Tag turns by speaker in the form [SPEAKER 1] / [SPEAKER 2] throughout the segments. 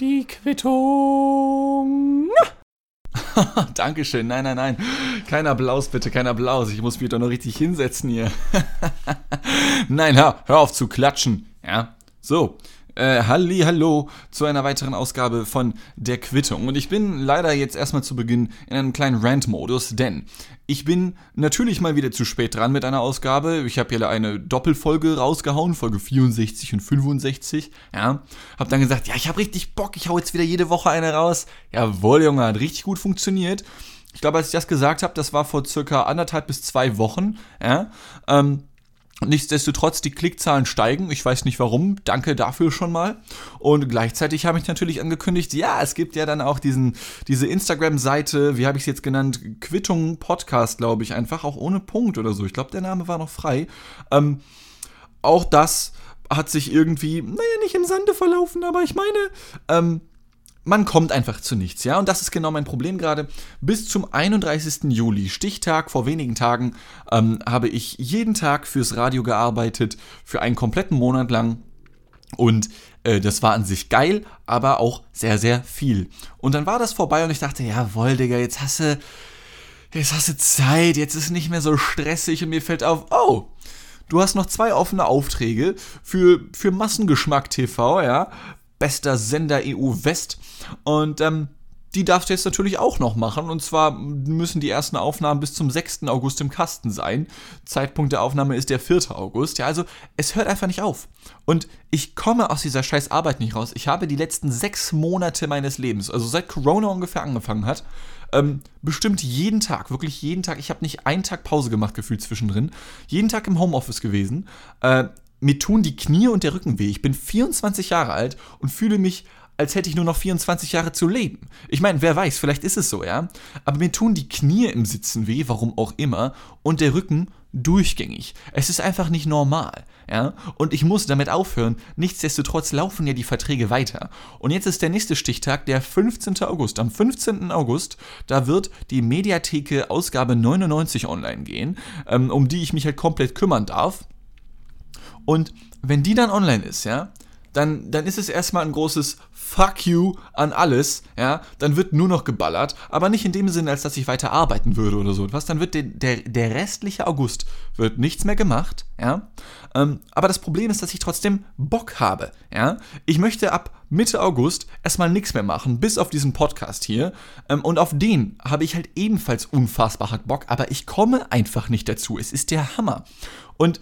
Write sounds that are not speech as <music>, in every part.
[SPEAKER 1] Die Quittung. <laughs> Dankeschön. Nein, nein, nein. Kein Applaus, bitte, kein Applaus. Ich muss mich doch noch richtig hinsetzen hier. <laughs> nein, hör, hör auf zu klatschen. Ja, so. Äh, halli, hallo zu einer weiteren Ausgabe von der Quittung. Und ich bin leider jetzt erstmal zu Beginn in einem kleinen Rant-Modus, denn ich bin natürlich mal wieder zu spät dran mit einer Ausgabe. Ich habe ja eine Doppelfolge rausgehauen, Folge 64 und 65. Ja, hab dann gesagt, ja, ich habe richtig Bock, ich hau jetzt wieder jede Woche eine raus. Jawohl, Junge, hat richtig gut funktioniert. Ich glaube, als ich das gesagt habe, das war vor circa anderthalb bis zwei Wochen. Ja, ähm, Nichtsdestotrotz, die Klickzahlen steigen. Ich weiß nicht warum. Danke dafür schon mal. Und gleichzeitig habe ich natürlich angekündigt, ja, es gibt ja dann auch diesen, diese Instagram-Seite, wie habe ich es jetzt genannt? Quittung Podcast, glaube ich, einfach auch ohne Punkt oder so. Ich glaube, der Name war noch frei. Ähm, auch das hat sich irgendwie, naja, nicht im Sande verlaufen, aber ich meine, ähm, man kommt einfach zu nichts, ja. Und das ist genau mein Problem gerade. Bis zum 31. Juli, Stichtag vor wenigen Tagen, ähm, habe ich jeden Tag fürs Radio gearbeitet, für einen kompletten Monat lang. Und äh, das war an sich geil, aber auch sehr, sehr viel. Und dann war das vorbei und ich dachte, jawohl, Digga, jetzt hast du, jetzt hast du Zeit, jetzt ist nicht mehr so stressig und mir fällt auf, oh, du hast noch zwei offene Aufträge für, für Massengeschmack TV, ja bester Sender EU West. Und ähm, die darfst du jetzt natürlich auch noch machen. Und zwar müssen die ersten Aufnahmen bis zum 6. August im Kasten sein. Zeitpunkt der Aufnahme ist der 4. August. Ja, also es hört einfach nicht auf. Und ich komme aus dieser scheiß Arbeit nicht raus. Ich habe die letzten sechs Monate meines Lebens, also seit Corona ungefähr angefangen hat, ähm, bestimmt jeden Tag, wirklich jeden Tag. Ich habe nicht einen Tag Pause gemacht, gefühlt zwischendrin. Jeden Tag im Homeoffice gewesen. Äh, mir tun die Knie und der Rücken weh. Ich bin 24 Jahre alt und fühle mich, als hätte ich nur noch 24 Jahre zu leben. Ich meine, wer weiß, vielleicht ist es so, ja. Aber mir tun die Knie im Sitzen weh, warum auch immer, und der Rücken durchgängig. Es ist einfach nicht normal, ja. Und ich muss damit aufhören. Nichtsdestotrotz laufen ja die Verträge weiter. Und jetzt ist der nächste Stichtag, der 15. August. Am 15. August, da wird die Mediatheke Ausgabe 99 online gehen, ähm, um die ich mich halt komplett kümmern darf. Und wenn die dann online ist, ja, dann, dann ist es erstmal ein großes Fuck you an alles, ja, dann wird nur noch geballert, aber nicht in dem Sinne, als dass ich weiter arbeiten würde oder so Was, dann wird der, der, der restliche August wird nichts mehr gemacht, ja, ähm, aber das Problem ist, dass ich trotzdem Bock habe, ja, ich möchte ab Mitte August erstmal nichts mehr machen, bis auf diesen Podcast hier, ähm, und auf den habe ich halt ebenfalls unfassbar Bock, aber ich komme einfach nicht dazu, es ist der Hammer. Und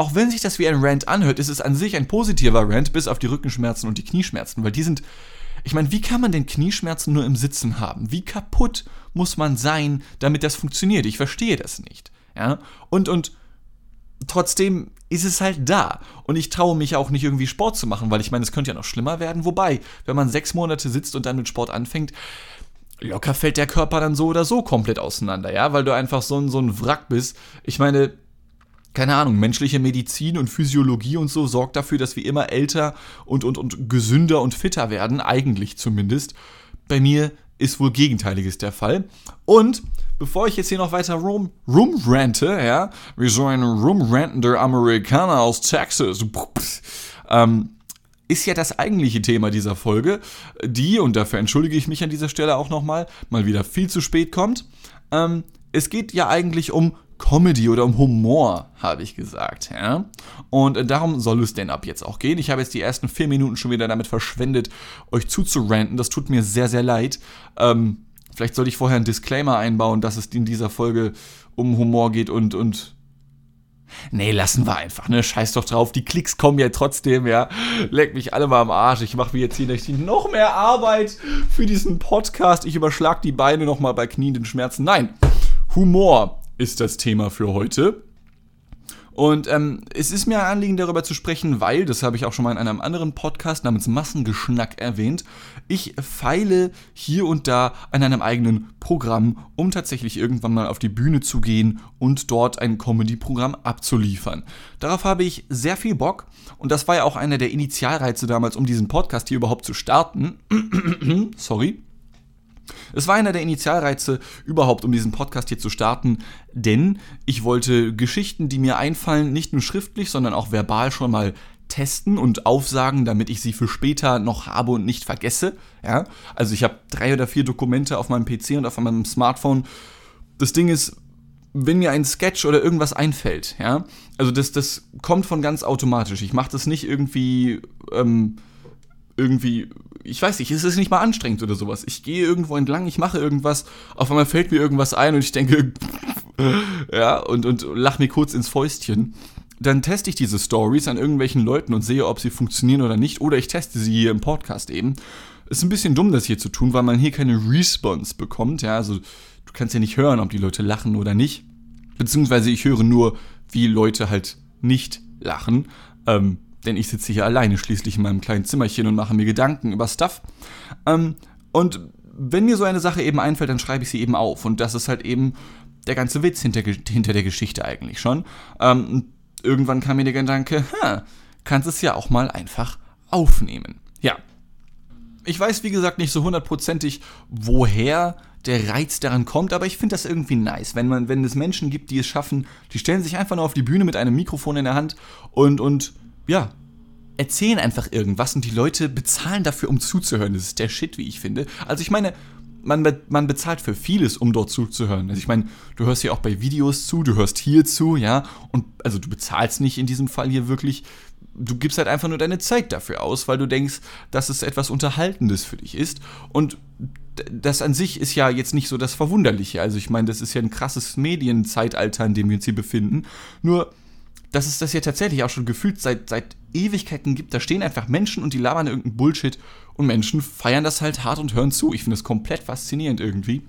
[SPEAKER 1] auch wenn sich das wie ein Rant anhört, ist es an sich ein positiver Rant, bis auf die Rückenschmerzen und die Knieschmerzen, weil die sind. Ich meine, wie kann man denn Knieschmerzen nur im Sitzen haben? Wie kaputt muss man sein, damit das funktioniert? Ich verstehe das nicht. Ja? Und, und trotzdem ist es halt da. Und ich traue mich auch nicht irgendwie Sport zu machen, weil ich meine, es könnte ja noch schlimmer werden. Wobei, wenn man sechs Monate sitzt und dann mit Sport anfängt, locker fällt der Körper dann so oder so komplett auseinander, ja, weil du einfach so so ein Wrack bist. Ich meine, keine Ahnung, menschliche Medizin und Physiologie und so sorgt dafür, dass wir immer älter und, und, und gesünder und fitter werden, eigentlich zumindest. Bei mir ist wohl Gegenteiliges der Fall. Und bevor ich jetzt hier noch weiter rum, rumrante, ja, wie so ein rumrantender Amerikaner aus Texas, ähm, ist ja das eigentliche Thema dieser Folge, die, und dafür entschuldige ich mich an dieser Stelle auch nochmal, mal wieder viel zu spät kommt. Ähm, es geht ja eigentlich um Comedy oder um Humor, habe ich gesagt. Ja? Und darum soll es denn ab jetzt auch gehen. Ich habe jetzt die ersten vier Minuten schon wieder damit verschwendet, euch zuzuranten. Das tut mir sehr, sehr leid. Ähm, vielleicht sollte ich vorher einen Disclaimer einbauen, dass es in dieser Folge um Humor geht und, und Nee, lassen wir einfach, ne? Scheiß doch drauf. Die Klicks kommen ja trotzdem, ja. Leck mich alle mal am Arsch. Ich mache mir jetzt hier noch mehr Arbeit für diesen Podcast. Ich überschlag die Beine nochmal bei knienden Schmerzen. Nein, Humor ist das Thema für heute. Und ähm, es ist mir ein Anliegen, darüber zu sprechen, weil, das habe ich auch schon mal in einem anderen Podcast namens Massengeschnack erwähnt, ich feile hier und da an einem eigenen Programm, um tatsächlich irgendwann mal auf die Bühne zu gehen und dort ein Comedy-Programm abzuliefern. Darauf habe ich sehr viel Bock und das war ja auch einer der Initialreize damals, um diesen Podcast hier überhaupt zu starten. <clears throat> Sorry. Es war einer der Initialreize überhaupt, um diesen Podcast hier zu starten, denn ich wollte Geschichten, die mir einfallen, nicht nur schriftlich, sondern auch verbal schon mal testen und aufsagen, damit ich sie für später noch habe und nicht vergesse. Ja, also ich habe drei oder vier Dokumente auf meinem PC und auf meinem Smartphone. Das Ding ist, wenn mir ein Sketch oder irgendwas einfällt, ja, also das, das kommt von ganz automatisch. Ich mache das nicht irgendwie, ähm, irgendwie, ich weiß nicht, es ist nicht mal anstrengend oder sowas. Ich gehe irgendwo entlang, ich mache irgendwas, auf einmal fällt mir irgendwas ein und ich denke, <laughs> ja, und, und lach mir kurz ins Fäustchen. Dann teste ich diese Stories an irgendwelchen Leuten und sehe, ob sie funktionieren oder nicht. Oder ich teste sie hier im Podcast eben. Ist ein bisschen dumm, das hier zu tun, weil man hier keine Response bekommt. Ja, also du kannst ja nicht hören, ob die Leute lachen oder nicht. Beziehungsweise ich höre nur, wie Leute halt nicht lachen. Ähm, denn ich sitze hier alleine schließlich in meinem kleinen Zimmerchen und mache mir Gedanken über Stuff. Ähm, und wenn mir so eine Sache eben einfällt, dann schreibe ich sie eben auf. Und das ist halt eben der ganze Witz hinter, hinter der Geschichte eigentlich schon. Ähm, irgendwann kam mir der Gedanke, ha, kannst es ja auch mal einfach aufnehmen. Ja. Ich weiß, wie gesagt, nicht so hundertprozentig, woher der Reiz daran kommt, aber ich finde das irgendwie nice, wenn man, wenn es Menschen gibt, die es schaffen, die stellen sich einfach nur auf die Bühne mit einem Mikrofon in der Hand und, und ja, erzählen einfach irgendwas und die Leute bezahlen dafür, um zuzuhören. Das ist der Shit, wie ich finde. Also ich meine, man, man bezahlt für vieles, um dort zuzuhören. Also ich meine, du hörst ja auch bei Videos zu, du hörst hier zu, ja, und also du bezahlst nicht in diesem Fall hier wirklich. Du gibst halt einfach nur deine Zeit dafür aus, weil du denkst, dass es etwas Unterhaltendes für dich ist. Und das an sich ist ja jetzt nicht so das Verwunderliche. Also ich meine, das ist ja ein krasses Medienzeitalter, in dem wir uns hier befinden. Nur, dass es das ja tatsächlich auch schon gefühlt seit, seit Ewigkeiten gibt. Da stehen einfach Menschen und die labern irgendeinen Bullshit und Menschen feiern das halt hart und hören zu. Ich finde das komplett faszinierend irgendwie.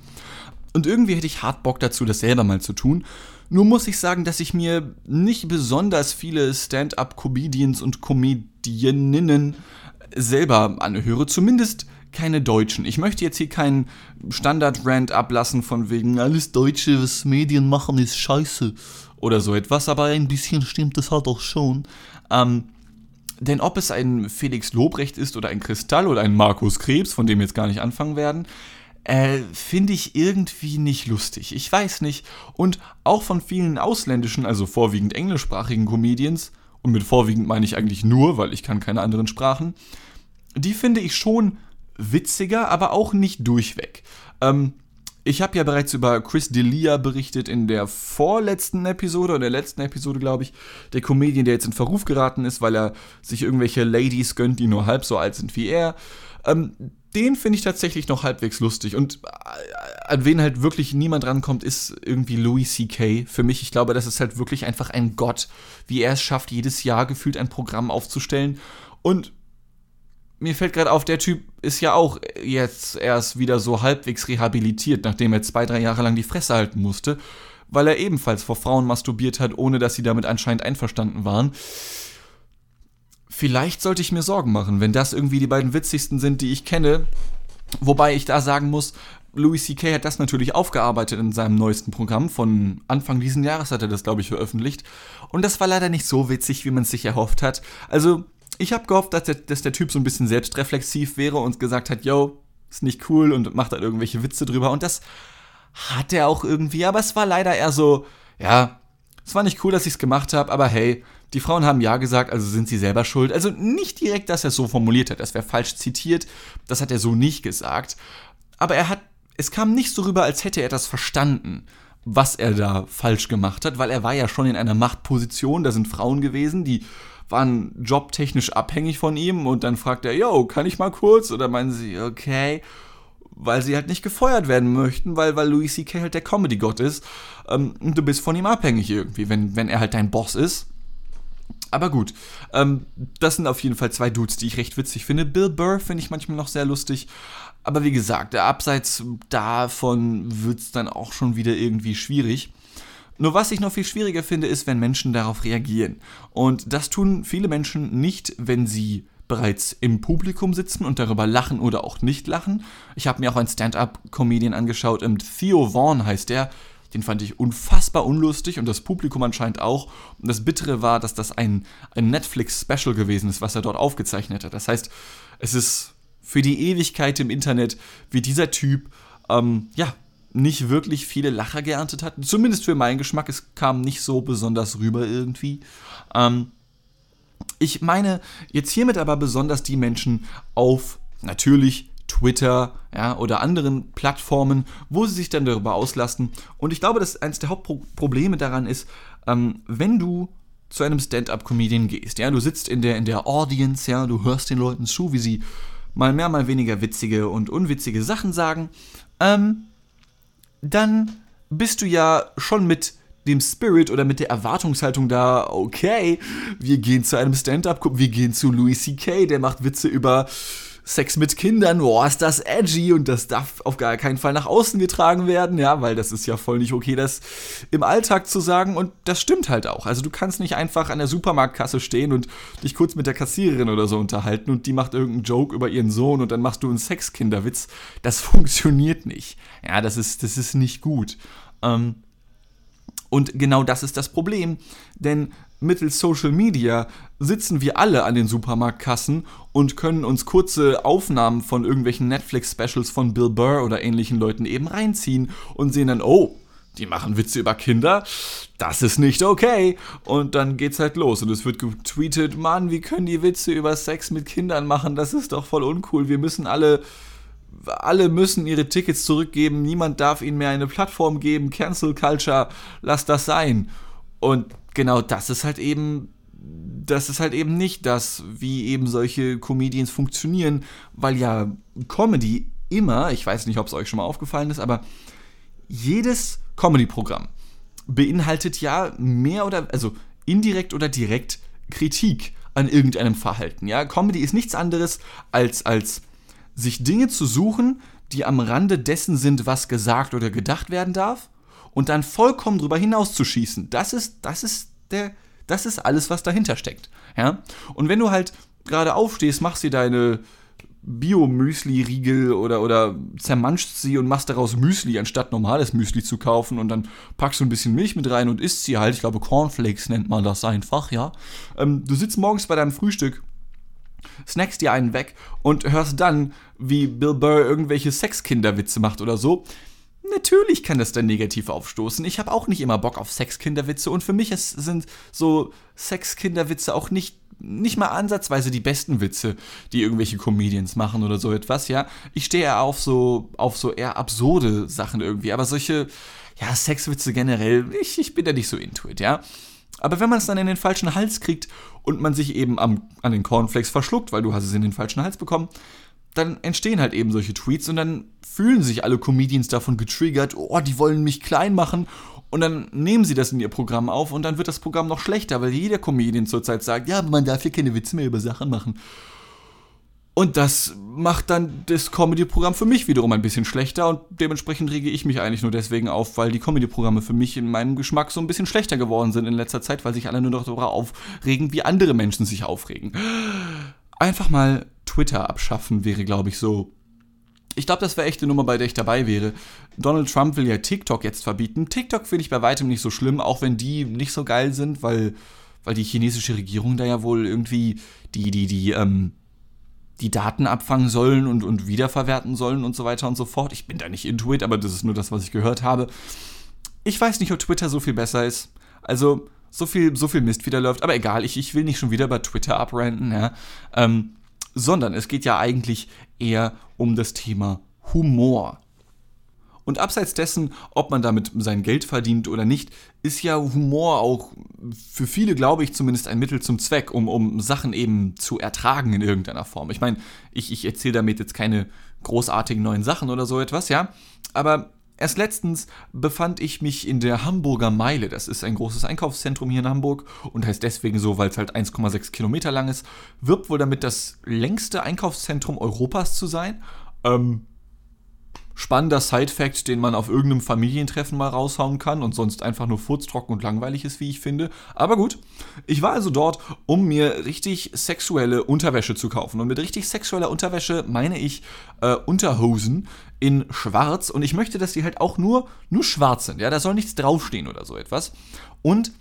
[SPEAKER 1] Und irgendwie hätte ich hart Bock dazu, das selber mal zu tun. Nur muss ich sagen, dass ich mir nicht besonders viele Stand-up-Comedians und Comedieninnen selber anhöre. Zumindest keine Deutschen. Ich möchte jetzt hier keinen Standard-Rant ablassen von wegen alles Deutsche, was Medien machen, ist scheiße oder so etwas, aber ein bisschen stimmt das halt auch schon. Ähm, denn ob es ein Felix Lobrecht ist oder ein Kristall oder ein Markus Krebs, von dem wir jetzt gar nicht anfangen werden, äh, finde ich irgendwie nicht lustig. Ich weiß nicht. Und auch von vielen ausländischen, also vorwiegend englischsprachigen Comedians, und mit vorwiegend meine ich eigentlich nur, weil ich kann keine anderen Sprachen, die finde ich schon witziger, aber auch nicht durchweg. Ähm, ich habe ja bereits über Chris D'Elia berichtet in der vorletzten Episode oder der letzten Episode, glaube ich. Der Comedian, der jetzt in Verruf geraten ist, weil er sich irgendwelche Ladies gönnt, die nur halb so alt sind wie er. Ähm, den finde ich tatsächlich noch halbwegs lustig. Und äh, an wen halt wirklich niemand rankommt, ist irgendwie Louis C.K. Für mich, ich glaube, das ist halt wirklich einfach ein Gott, wie er es schafft, jedes Jahr gefühlt ein Programm aufzustellen. Und mir fällt gerade auf, der Typ ist ja auch jetzt erst wieder so halbwegs rehabilitiert, nachdem er zwei, drei Jahre lang die Fresse halten musste, weil er ebenfalls vor Frauen masturbiert hat, ohne dass sie damit anscheinend einverstanden waren. Vielleicht sollte ich mir Sorgen machen, wenn das irgendwie die beiden witzigsten sind, die ich kenne. Wobei ich da sagen muss, Louis C.K. hat das natürlich aufgearbeitet in seinem neuesten Programm. Von Anfang diesen Jahres hat er das, glaube ich, veröffentlicht. Und das war leider nicht so witzig, wie man es sich erhofft hat. Also, ich habe gehofft, dass der, dass der Typ so ein bisschen selbstreflexiv wäre und gesagt hat, yo, ist nicht cool und macht halt irgendwelche Witze drüber. Und das hat er auch irgendwie, aber es war leider eher so, ja, es war nicht cool, dass ich es gemacht habe, aber hey, die Frauen haben ja gesagt, also sind sie selber schuld. Also nicht direkt, dass er es so formuliert hat, das wäre falsch zitiert, das hat er so nicht gesagt. Aber er hat, es kam nicht so rüber, als hätte er das verstanden, was er da falsch gemacht hat, weil er war ja schon in einer Machtposition, da sind Frauen gewesen, die waren jobtechnisch abhängig von ihm und dann fragt er, yo, kann ich mal kurz? Oder meinen sie, okay, weil sie halt nicht gefeuert werden möchten, weil, weil Louis C.K. halt der Comedy-Gott ist. Ähm, du bist von ihm abhängig irgendwie, wenn, wenn er halt dein Boss ist. Aber gut, ähm, das sind auf jeden Fall zwei Dudes, die ich recht witzig finde. Bill Burr finde ich manchmal noch sehr lustig. Aber wie gesagt, abseits davon wird es dann auch schon wieder irgendwie schwierig. Nur was ich noch viel schwieriger finde, ist, wenn Menschen darauf reagieren. Und das tun viele Menschen nicht, wenn sie bereits im Publikum sitzen und darüber lachen oder auch nicht lachen. Ich habe mir auch einen Stand-up-Comedian angeschaut, ähm, Theo Vaughn heißt der. Den fand ich unfassbar unlustig und das Publikum anscheinend auch. Und das Bittere war, dass das ein, ein Netflix-Special gewesen ist, was er dort aufgezeichnet hat. Das heißt, es ist für die Ewigkeit im Internet, wie dieser Typ, ähm, ja, nicht wirklich viele Lacher geerntet hat. Zumindest für meinen Geschmack. Es kam nicht so besonders rüber irgendwie. Ähm, Ich meine jetzt hiermit aber besonders die Menschen auf natürlich Twitter ja, oder anderen Plattformen, wo sie sich dann darüber auslassen. Und ich glaube, dass eines der Hauptprobleme daran ist, ähm, wenn du zu einem Stand-up-Comedian gehst, ja, du sitzt in der, in der Audience, ja, du hörst den Leuten zu, wie sie mal mehr, mal weniger witzige und unwitzige Sachen sagen, ähm, dann bist du ja schon mit dem Spirit oder mit der Erwartungshaltung da, okay, wir gehen zu einem Stand-up, wir gehen zu Louis C.K., der macht Witze über Sex mit Kindern, boah, ist das edgy und das darf auf gar keinen Fall nach außen getragen werden, ja, weil das ist ja voll nicht okay, das im Alltag zu sagen und das stimmt halt auch. Also du kannst nicht einfach an der Supermarktkasse stehen und dich kurz mit der Kassiererin oder so unterhalten und die macht irgendeinen Joke über ihren Sohn und dann machst du einen Sexkinderwitz. Das <laughs> funktioniert nicht. Ja, das ist, das ist nicht gut. Ähm, und genau das ist das Problem, denn mittels Social Media sitzen wir alle an den Supermarktkassen und können uns kurze Aufnahmen von irgendwelchen Netflix-Specials von Bill Burr oder ähnlichen Leuten eben reinziehen und sehen dann, oh, die machen Witze über Kinder, das ist nicht okay. Und dann geht's halt los und es wird getweetet, Mann, wie können die Witze über Sex mit Kindern machen? Das ist doch voll uncool. Wir müssen alle alle müssen ihre Tickets zurückgeben, niemand darf ihnen mehr eine Plattform geben, Cancel Culture, lass das sein. Und genau das ist halt eben, das ist halt eben nicht das, wie eben solche Comedians funktionieren, weil ja Comedy immer, ich weiß nicht, ob es euch schon mal aufgefallen ist, aber jedes Comedy-Programm beinhaltet ja mehr oder, also indirekt oder direkt Kritik an irgendeinem Verhalten. Ja, Comedy ist nichts anderes als, als sich Dinge zu suchen, die am Rande dessen sind, was gesagt oder gedacht werden darf, und dann vollkommen drüber hinauszuschießen. Das ist, das ist der, das ist alles, was dahinter steckt. Ja? Und wenn du halt gerade aufstehst, machst dir deine Bio-Müsli-Riegel oder, oder zermanschst sie und machst daraus Müsli, anstatt normales Müsli zu kaufen und dann packst du ein bisschen Milch mit rein und isst sie halt. Ich glaube, Cornflakes nennt man das einfach, ja. Ähm, du sitzt morgens bei deinem Frühstück snackst dir einen weg und hörst dann, wie Bill Burr irgendwelche Sexkinderwitze macht oder so. Natürlich kann das dann negativ aufstoßen. Ich habe auch nicht immer Bock auf Sexkinderwitze und für mich ist, sind so Sexkinderwitze auch nicht nicht mal ansatzweise die besten Witze, die irgendwelche Comedians machen oder so etwas, ja. Ich stehe eher auf so, auf so eher absurde Sachen irgendwie, aber solche, ja, Sexwitze generell, ich, ich bin da nicht so into it, ja. Aber wenn man es dann in den falschen Hals kriegt und man sich eben am, an den Cornflakes verschluckt, weil du hast es in den falschen Hals bekommen, dann entstehen halt eben solche Tweets und dann fühlen sich alle Comedians davon getriggert, oh, die wollen mich klein machen und dann nehmen sie das in ihr Programm auf und dann wird das Programm noch schlechter, weil jeder Comedian zurzeit sagt, ja, man darf hier keine Witze mehr über Sachen machen. Und das macht dann das Comedy-Programm für mich wiederum ein bisschen schlechter und dementsprechend rege ich mich eigentlich nur deswegen auf, weil die Comedy-Programme für mich in meinem Geschmack so ein bisschen schlechter geworden sind in letzter Zeit, weil sich alle nur noch darüber aufregen, wie andere Menschen sich aufregen. Einfach mal Twitter abschaffen wäre, glaube ich, so. Ich glaube, das wäre echt eine Nummer, bei der ich dabei wäre. Donald Trump will ja TikTok jetzt verbieten. TikTok finde ich bei weitem nicht so schlimm, auch wenn die nicht so geil sind, weil, weil die chinesische Regierung da ja wohl irgendwie die, die, die, ähm, die Daten abfangen sollen und, und wiederverwerten sollen und so weiter und so fort. Ich bin da nicht into it, aber das ist nur das, was ich gehört habe. Ich weiß nicht, ob Twitter so viel besser ist. Also, so viel, so viel Mist wieder läuft, aber egal, ich, ich will nicht schon wieder bei Twitter abranden, ja. Ähm, sondern es geht ja eigentlich eher um das Thema Humor. Und abseits dessen, ob man damit sein Geld verdient oder nicht, ist ja Humor auch für viele, glaube ich, zumindest ein Mittel zum Zweck, um, um Sachen eben zu ertragen in irgendeiner Form. Ich meine, ich, ich erzähle damit jetzt keine großartigen neuen Sachen oder so etwas, ja. Aber erst letztens befand ich mich in der Hamburger Meile. Das ist ein großes Einkaufszentrum hier in Hamburg und heißt deswegen so, weil es halt 1,6 Kilometer lang ist. Wirbt wohl damit, das längste Einkaufszentrum Europas zu sein. Ähm, spannender Side-Fact, den man auf irgendeinem Familientreffen mal raushauen kann und sonst einfach nur furztrocken und langweilig ist, wie ich finde. Aber gut, ich war also dort, um mir richtig sexuelle Unterwäsche zu kaufen. Und mit richtig sexueller Unterwäsche meine ich äh, Unterhosen in schwarz. Und ich möchte, dass die halt auch nur, nur schwarz sind. Ja, da soll nichts draufstehen oder so etwas. Und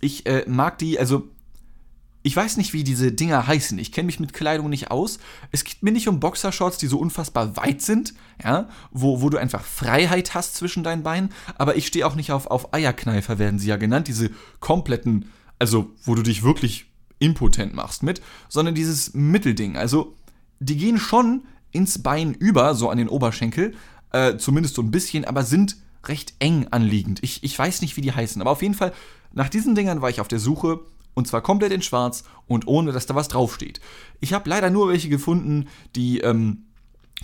[SPEAKER 1] ich äh, mag die, also ich weiß nicht, wie diese Dinger heißen. Ich kenne mich mit Kleidung nicht aus. Es geht mir nicht um Boxershorts, die so unfassbar weit sind, ja, wo, wo du einfach Freiheit hast zwischen deinen Beinen. Aber ich stehe auch nicht auf, auf Eierkneifer, werden sie ja genannt. Diese kompletten, also wo du dich wirklich impotent machst mit, sondern dieses Mittelding. Also die gehen schon ins Bein über, so an den Oberschenkel, äh, zumindest so ein bisschen, aber sind recht eng anliegend. Ich, ich weiß nicht, wie die heißen, aber auf jeden Fall, nach diesen Dingern war ich auf der Suche und zwar komplett in schwarz und ohne, dass da was draufsteht. Ich habe leider nur welche gefunden, die ähm,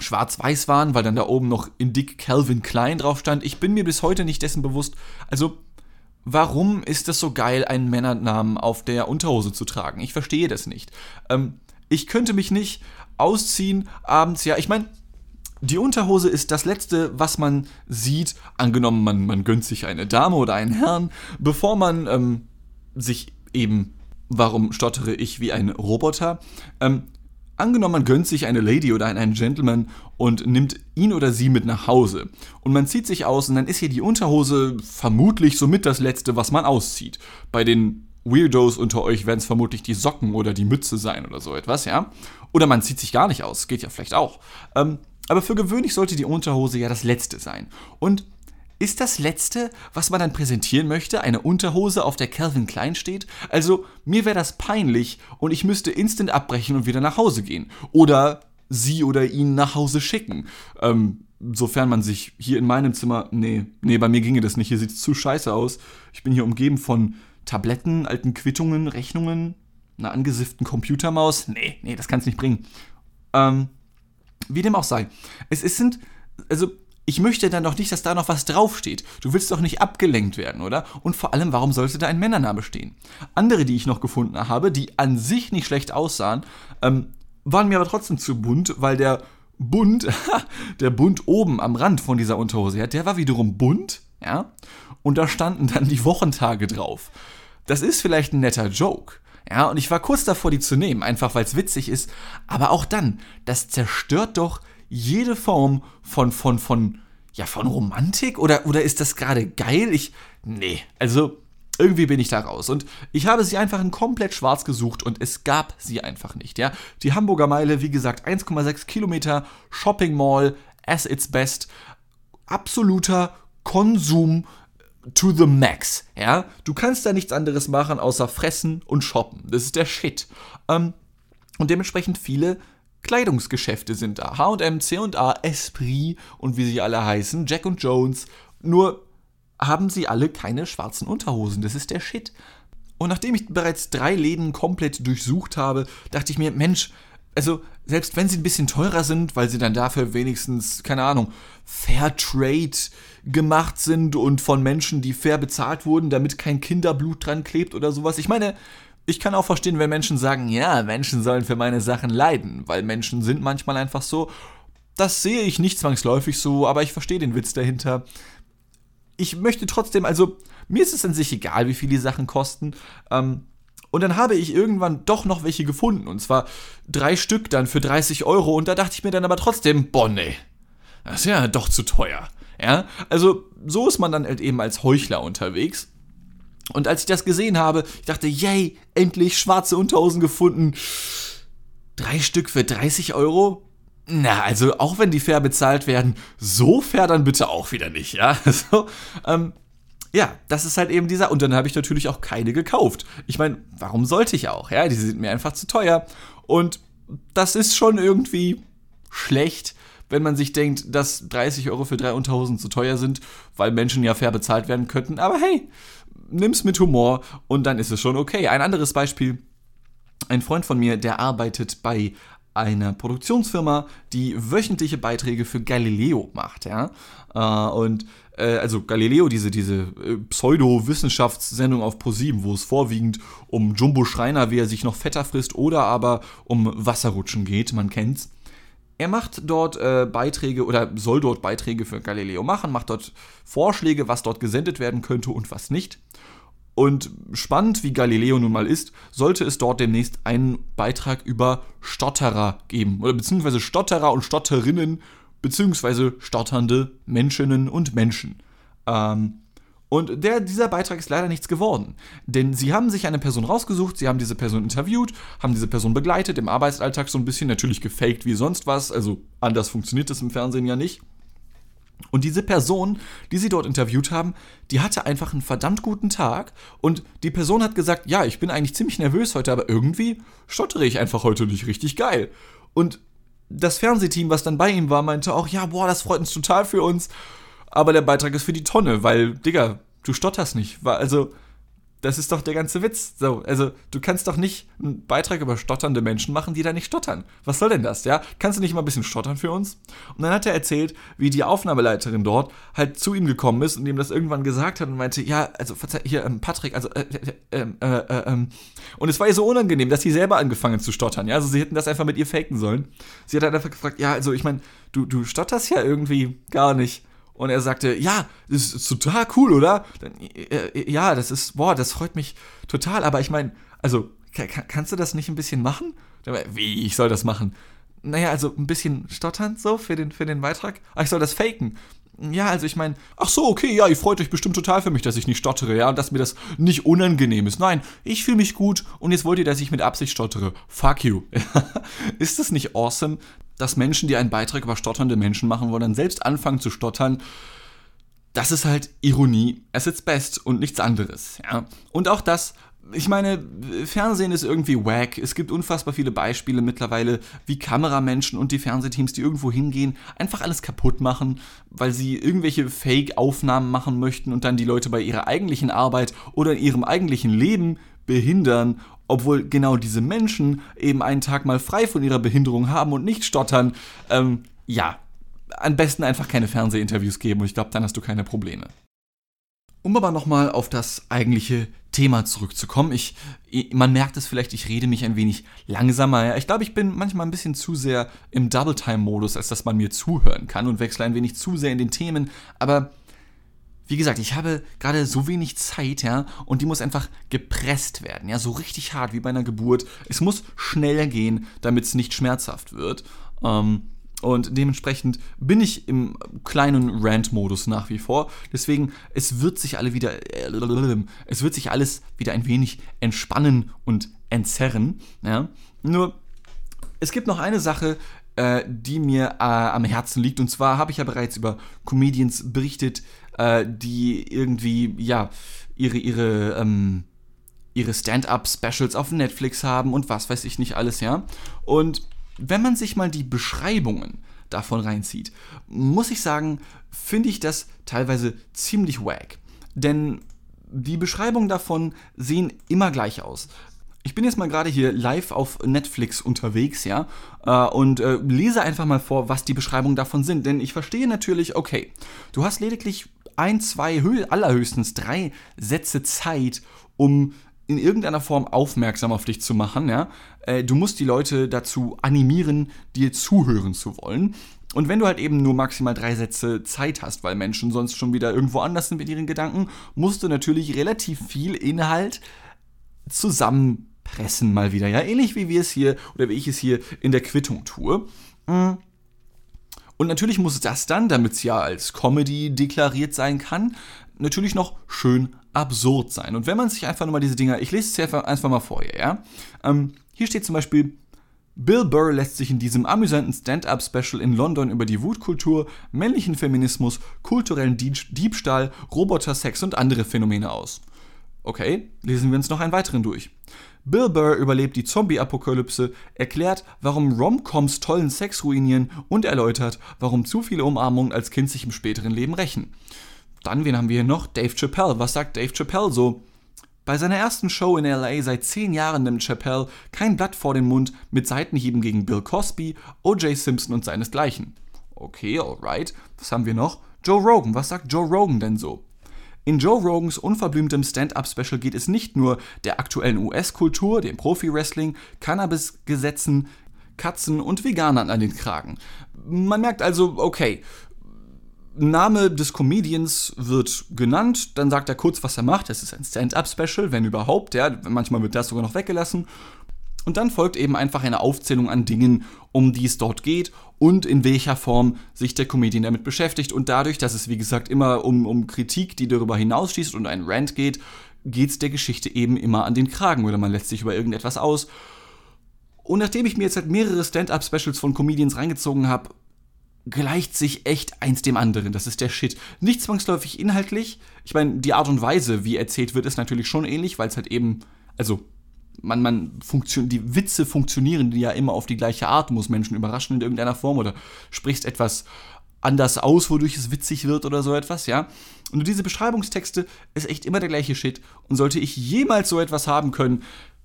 [SPEAKER 1] schwarz-weiß waren, weil dann da oben noch in dick Calvin Klein drauf stand. Ich bin mir bis heute nicht dessen bewusst. Also, warum ist es so geil, einen Männernamen auf der Unterhose zu tragen? Ich verstehe das nicht. Ähm, ich könnte mich nicht ausziehen abends, ja, ich meine, die Unterhose ist das Letzte, was man sieht, angenommen man, man gönnt sich eine Dame oder einen Herrn, bevor man ähm, sich eben, warum stottere ich wie ein Roboter, ähm, Angenommen, man gönnt sich eine Lady oder einen Gentleman und nimmt ihn oder sie mit nach Hause. Und man zieht sich aus und dann ist hier die Unterhose vermutlich somit das Letzte, was man auszieht. Bei den Weirdos unter euch werden es vermutlich die Socken oder die Mütze sein oder so etwas, ja? Oder man zieht sich gar nicht aus, geht ja vielleicht auch. Ähm, aber für gewöhnlich sollte die Unterhose ja das Letzte sein. Und ist das letzte, was man dann präsentieren möchte, eine Unterhose, auf der Calvin Klein steht? Also, mir wäre das peinlich und ich müsste instant abbrechen und wieder nach Hause gehen. Oder sie oder ihn nach Hause schicken. Ähm, sofern man sich hier in meinem Zimmer. Nee, nee, bei mir ginge das nicht. Hier sieht es zu scheiße aus. Ich bin hier umgeben von Tabletten, alten Quittungen, Rechnungen, einer angesifften Computermaus. Nee, nee, das kann es nicht bringen. Ähm, wie dem auch sei. Es, es sind. Also, ich möchte dann doch nicht, dass da noch was draufsteht. Du willst doch nicht abgelenkt werden, oder? Und vor allem, warum sollte da ein Männername stehen? Andere, die ich noch gefunden habe, die an sich nicht schlecht aussahen, ähm, waren mir aber trotzdem zu bunt, weil der Bund, <laughs> der Bund oben am Rand von dieser Unterhose, ja, der war wiederum bunt, ja, und da standen dann die Wochentage drauf. Das ist vielleicht ein netter Joke, ja, und ich war kurz davor, die zu nehmen, einfach weil es witzig ist, aber auch dann, das zerstört doch jede Form von, von, von, ja, von Romantik? Oder, oder ist das gerade geil? Ich, nee, also irgendwie bin ich da raus. Und ich habe sie einfach in komplett schwarz gesucht und es gab sie einfach nicht, ja. Die Hamburger Meile, wie gesagt, 1,6 Kilometer, Shopping Mall, as its best, absoluter Konsum to the max, ja. Du kannst da nichts anderes machen, außer fressen und shoppen. Das ist der Shit. Ähm, und dementsprechend viele Kleidungsgeschäfte sind da. H&M, C&A, Esprit und wie sie alle heißen, Jack und Jones. Nur haben sie alle keine schwarzen Unterhosen. Das ist der Shit. Und nachdem ich bereits drei Läden komplett durchsucht habe, dachte ich mir, Mensch, also selbst wenn sie ein bisschen teurer sind, weil sie dann dafür wenigstens, keine Ahnung, Fair Trade gemacht sind und von Menschen, die fair bezahlt wurden, damit kein Kinderblut dran klebt oder sowas. Ich meine, ich kann auch verstehen, wenn Menschen sagen, ja, Menschen sollen für meine Sachen leiden, weil Menschen sind manchmal einfach so. Das sehe ich nicht zwangsläufig so, aber ich verstehe den Witz dahinter. Ich möchte trotzdem, also mir ist es an sich egal, wie viel die Sachen kosten. Ähm, und dann habe ich irgendwann doch noch welche gefunden. Und zwar drei Stück dann für 30 Euro. Und da dachte ich mir dann aber trotzdem, boah, nee, das ist ja doch zu teuer. Ja, also so ist man dann halt eben als Heuchler unterwegs. Und als ich das gesehen habe, ich dachte, yay, endlich schwarze Unterhosen gefunden. Drei Stück für 30 Euro? Na, also auch wenn die fair bezahlt werden, so fair dann bitte auch wieder nicht, ja? <laughs> Also, ähm, ja, das ist halt eben dieser. Und dann habe ich natürlich auch keine gekauft. Ich meine, warum sollte ich auch? Ja, die sind mir einfach zu teuer. Und das ist schon irgendwie schlecht, wenn man sich denkt, dass 30 Euro für drei Unterhosen zu teuer sind, weil Menschen ja fair bezahlt werden könnten. Aber hey, nimm's mit Humor und dann ist es schon okay. Ein anderes Beispiel. Ein Freund von mir, der arbeitet bei einer Produktionsfirma, die wöchentliche Beiträge für Galileo macht, ja. Äh, und äh, also Galileo, diese, diese äh, Pseudo-Wissenschaftssendung auf ProSieben, wo es vorwiegend um Jumbo Schreiner, wie er sich noch fetter frisst, oder aber um Wasserrutschen geht, man kennt's. Er macht dort äh, Beiträge oder soll dort Beiträge für Galileo machen, macht dort Vorschläge, was dort gesendet werden könnte und was nicht. Und spannend wie Galileo nun mal ist, sollte es dort demnächst einen Beitrag über Stotterer geben. Oder beziehungsweise Stotterer und Stotterinnen, beziehungsweise stotternde Menschinnen und Menschen. Ähm, und der, dieser Beitrag ist leider nichts geworden. Denn sie haben sich eine Person rausgesucht, sie haben diese Person interviewt, haben diese Person begleitet, im Arbeitsalltag so ein bisschen natürlich gefaked wie sonst was. Also anders funktioniert das im Fernsehen ja nicht. Und diese Person, die sie dort interviewt haben, die hatte einfach einen verdammt guten Tag und die Person hat gesagt, ja, ich bin eigentlich ziemlich nervös heute, aber irgendwie stottere ich einfach heute nicht richtig geil. Und das Fernsehteam, was dann bei ihm war, meinte auch, ja, boah, das freut uns total für uns, aber der Beitrag ist für die Tonne, weil, Digga, du stotterst nicht. Also, das ist doch der ganze Witz. So, also du kannst doch nicht einen Beitrag über stotternde Menschen machen, die da nicht stottern. Was soll denn das, ja? Kannst du nicht mal ein bisschen stottern für uns? Und dann hat er erzählt, wie die Aufnahmeleiterin dort halt zu ihm gekommen ist und ihm das irgendwann gesagt hat und meinte, ja, also hier, ähm, Patrick, also, äh, äh, äh, äh, äh ähm. Und es war ihr so unangenehm, dass sie selber angefangen zu stottern, ja? Also sie hätten das einfach mit ihr faken sollen. Sie hat dann einfach gefragt, ja, also ich meine, du, du stotterst ja irgendwie gar nicht. Und er sagte, ja, das ist total cool, oder? Äh, ja, das ist, boah, das freut mich total. Aber ich meine, also, kannst du das nicht ein bisschen machen? Wie, ich soll das machen? Naja, also ein bisschen stottern so für den, für den Beitrag. Ach, ich soll das faken. Ja, also ich meine, ach so, okay, ja, ihr freut euch bestimmt total für mich, dass ich nicht stottere, ja, und dass mir das nicht unangenehm ist. Nein, ich fühle mich gut und jetzt wollt ihr, dass ich mit Absicht stottere. Fuck you. <laughs> ist das nicht awesome, dass Menschen, die einen Beitrag über stotternde Menschen machen wollen, dann selbst anfangen zu stottern, das ist halt Ironie at its best und nichts anderes. Ja? Und auch das, ich meine, Fernsehen ist irgendwie wack. Es gibt unfassbar viele Beispiele mittlerweile, wie Kameramenschen und die Fernsehteams, die irgendwo hingehen, einfach alles kaputt machen, weil sie irgendwelche Fake-Aufnahmen machen möchten und dann die Leute bei ihrer eigentlichen Arbeit oder in ihrem eigentlichen Leben behindern obwohl genau diese Menschen eben einen Tag mal frei von ihrer Behinderung haben und nicht stottern, ähm, ja, am besten einfach keine Fernsehinterviews geben und ich glaube, dann hast du keine Probleme. Um aber nochmal auf das eigentliche Thema zurückzukommen, ich, man merkt es vielleicht, ich rede mich ein wenig langsamer. Ich glaube, ich bin manchmal ein bisschen zu sehr im Double-Time-Modus, als dass man mir zuhören kann und wechsle ein wenig zu sehr in den Themen. Aber wie gesagt, ich habe gerade so wenig Zeit, ja, und die muss einfach gepresst werden, ja, so richtig hart wie bei einer Geburt. Es muss schnell gehen, damit es nicht schmerzhaft wird. Ähm, und dementsprechend bin ich im kleinen Rant-Modus nach wie vor. Deswegen, es wird sich alle wieder, es wird sich alles wieder ein wenig entspannen und entzerren. Ja. Nur, es gibt noch eine Sache, äh, die mir äh, am Herzen liegt. Und zwar habe ich ja bereits über Comedians berichtet, äh, die irgendwie, ja, ihre, ihre, ähm, ihre Stand-up-Specials auf Netflix haben und was weiß ich nicht alles, ja. Und wenn man sich mal die Beschreibungen davon reinzieht, muss ich sagen, finde ich das teilweise ziemlich wack. Denn die Beschreibungen davon sehen immer gleich aus. Ich bin jetzt mal gerade hier live auf Netflix unterwegs, ja, äh, und äh, lese einfach mal vor, was die Beschreibungen davon sind. Denn ich verstehe natürlich, okay, du hast lediglich ein, zwei, allerhöchstens drei Sätze Zeit, um in irgendeiner Form aufmerksam auf dich zu machen. Ja? Äh, du musst die Leute dazu animieren, dir zuhören zu wollen. Und wenn du halt eben nur maximal drei Sätze Zeit hast, weil Menschen sonst schon wieder irgendwo anders sind mit ihren Gedanken, musst du natürlich relativ viel Inhalt zusammenpressen mal wieder. Ja, ähnlich wie wir es hier oder wie ich es hier in der Quittung tue. Mhm. Und natürlich muss das dann, damit es ja als Comedy deklariert sein kann, natürlich noch schön absurd sein. Und wenn man sich einfach nur mal diese Dinger, ich lese es hier einfach, mal vor hier, ja. Ähm, hier steht zum Beispiel, Bill Burr lässt sich in diesem amüsanten Stand-up-Special in London über die Wutkultur, männlichen Feminismus, kulturellen Diebstahl, Robotersex und andere Phänomene aus. Okay, lesen wir uns noch einen weiteren durch. Bill Burr überlebt die Zombie-Apokalypse, erklärt, warum Romcoms tollen Sex ruinieren und erläutert, warum zu viele Umarmungen als Kind sich im späteren Leben rächen. Dann, wen haben wir hier noch? Dave Chappelle. Was sagt Dave Chappelle so? Bei seiner ersten Show in LA seit zehn Jahren nimmt Chappelle kein Blatt vor den Mund mit Seitenhieben gegen Bill Cosby, O.J. Simpson und seinesgleichen. Okay, alright. Was haben wir noch? Joe Rogan. Was sagt Joe Rogan denn so? In Joe Rogans unverblümtem Stand-up-Special geht es nicht nur der aktuellen US-Kultur, dem Profi-Wrestling, Cannabis-Gesetzen, Katzen und Veganern an den Kragen. Man merkt also, okay, Name des Comedians wird genannt, dann sagt er kurz, was er macht. Es ist ein Stand-up-Special, wenn überhaupt, ja. Manchmal wird das sogar noch weggelassen. Und dann folgt eben einfach eine Aufzählung an Dingen, um die es dort geht und in welcher Form sich der Comedian damit beschäftigt. Und dadurch, dass es wie gesagt immer um, um Kritik, die darüber hinausschießt und ein Rant geht, geht es der Geschichte eben immer an den Kragen oder man lässt sich über irgendetwas aus. Und nachdem ich mir jetzt halt mehrere Stand-up-Specials von Comedians reingezogen habe, gleicht sich echt eins dem anderen. Das ist der Shit. Nicht zwangsläufig inhaltlich. Ich meine, die Art und Weise, wie erzählt wird, ist natürlich schon ähnlich, weil es halt eben, also man, man funktion die Witze funktionieren ja immer auf die gleiche Art, muss Menschen überraschen in irgendeiner Form oder sprichst etwas anders aus, wodurch es witzig wird oder so etwas, ja. Und diese Beschreibungstexte ist echt immer der gleiche Shit. Und sollte ich jemals so etwas haben können,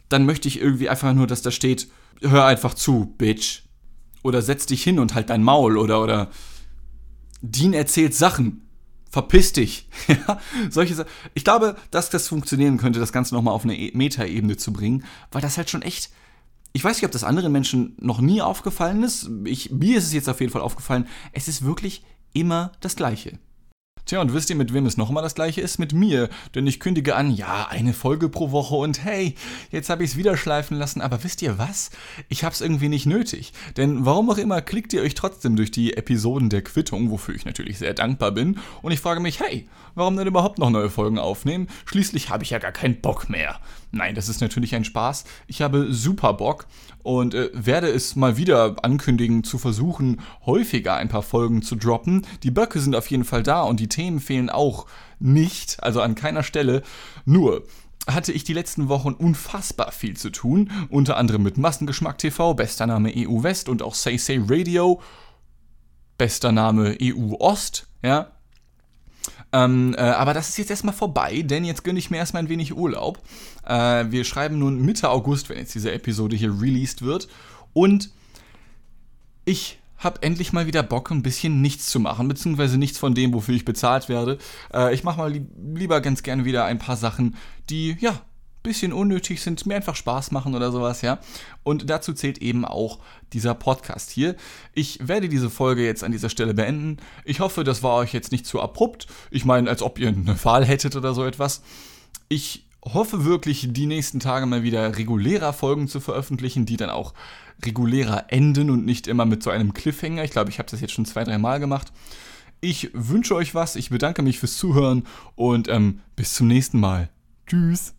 [SPEAKER 1] dann möchte ich irgendwie einfach nur, dass da steht, hör einfach zu, Bitch. Oder setz dich hin und halt dein Maul oder, oder Dean erzählt Sachen. Verpiss dich. <laughs> solche. Ich glaube, dass das funktionieren könnte, das Ganze nochmal auf eine e- Metaebene zu bringen, weil das halt schon echt. Ich weiß nicht, ob das anderen Menschen noch nie aufgefallen ist. Ich, mir ist es jetzt auf jeden Fall aufgefallen. Es ist wirklich immer das Gleiche. Tja, und wisst ihr, mit wem es nochmal das gleiche ist? Mit mir. Denn ich kündige an, ja, eine Folge pro Woche und hey, jetzt habe ich es wieder schleifen lassen. Aber wisst ihr was? Ich habe es irgendwie nicht nötig. Denn warum auch immer klickt ihr euch trotzdem durch die Episoden der Quittung, wofür ich natürlich sehr dankbar bin. Und ich frage mich, hey, warum denn überhaupt noch neue Folgen aufnehmen? Schließlich habe ich ja gar keinen Bock mehr. Nein, das ist natürlich ein Spaß. Ich habe super Bock und äh, werde es mal wieder ankündigen, zu versuchen, häufiger ein paar Folgen zu droppen. Die Böcke sind auf jeden Fall da und die Themen fehlen auch nicht, also an keiner Stelle. Nur, hatte ich die letzten Wochen unfassbar viel zu tun, unter anderem mit Massengeschmack TV, bester Name EU West und auch Say Say Radio, bester Name EU Ost, ja, ähm, äh, aber das ist jetzt erstmal vorbei, denn jetzt gönne ich mir erstmal ein wenig Urlaub. Äh, wir schreiben nun Mitte August, wenn jetzt diese Episode hier released wird. Und ich habe endlich mal wieder Bock, ein bisschen nichts zu machen, beziehungsweise nichts von dem, wofür ich bezahlt werde. Äh, ich mache mal li lieber ganz gerne wieder ein paar Sachen, die, ja, bisschen unnötig sind, mir einfach Spaß machen oder sowas, ja. Und dazu zählt eben auch dieser Podcast hier. Ich werde diese Folge jetzt an dieser Stelle beenden. Ich hoffe, das war euch jetzt nicht zu abrupt. Ich meine, als ob ihr eine Wahl hättet oder so etwas. Ich hoffe wirklich, die nächsten Tage mal wieder regulärer Folgen zu veröffentlichen, die dann auch regulärer enden und nicht immer mit so einem Cliffhanger. Ich glaube, ich habe das jetzt schon zwei, drei Mal gemacht. Ich wünsche euch was, ich bedanke mich fürs Zuhören und ähm, bis zum nächsten Mal. Tschüss.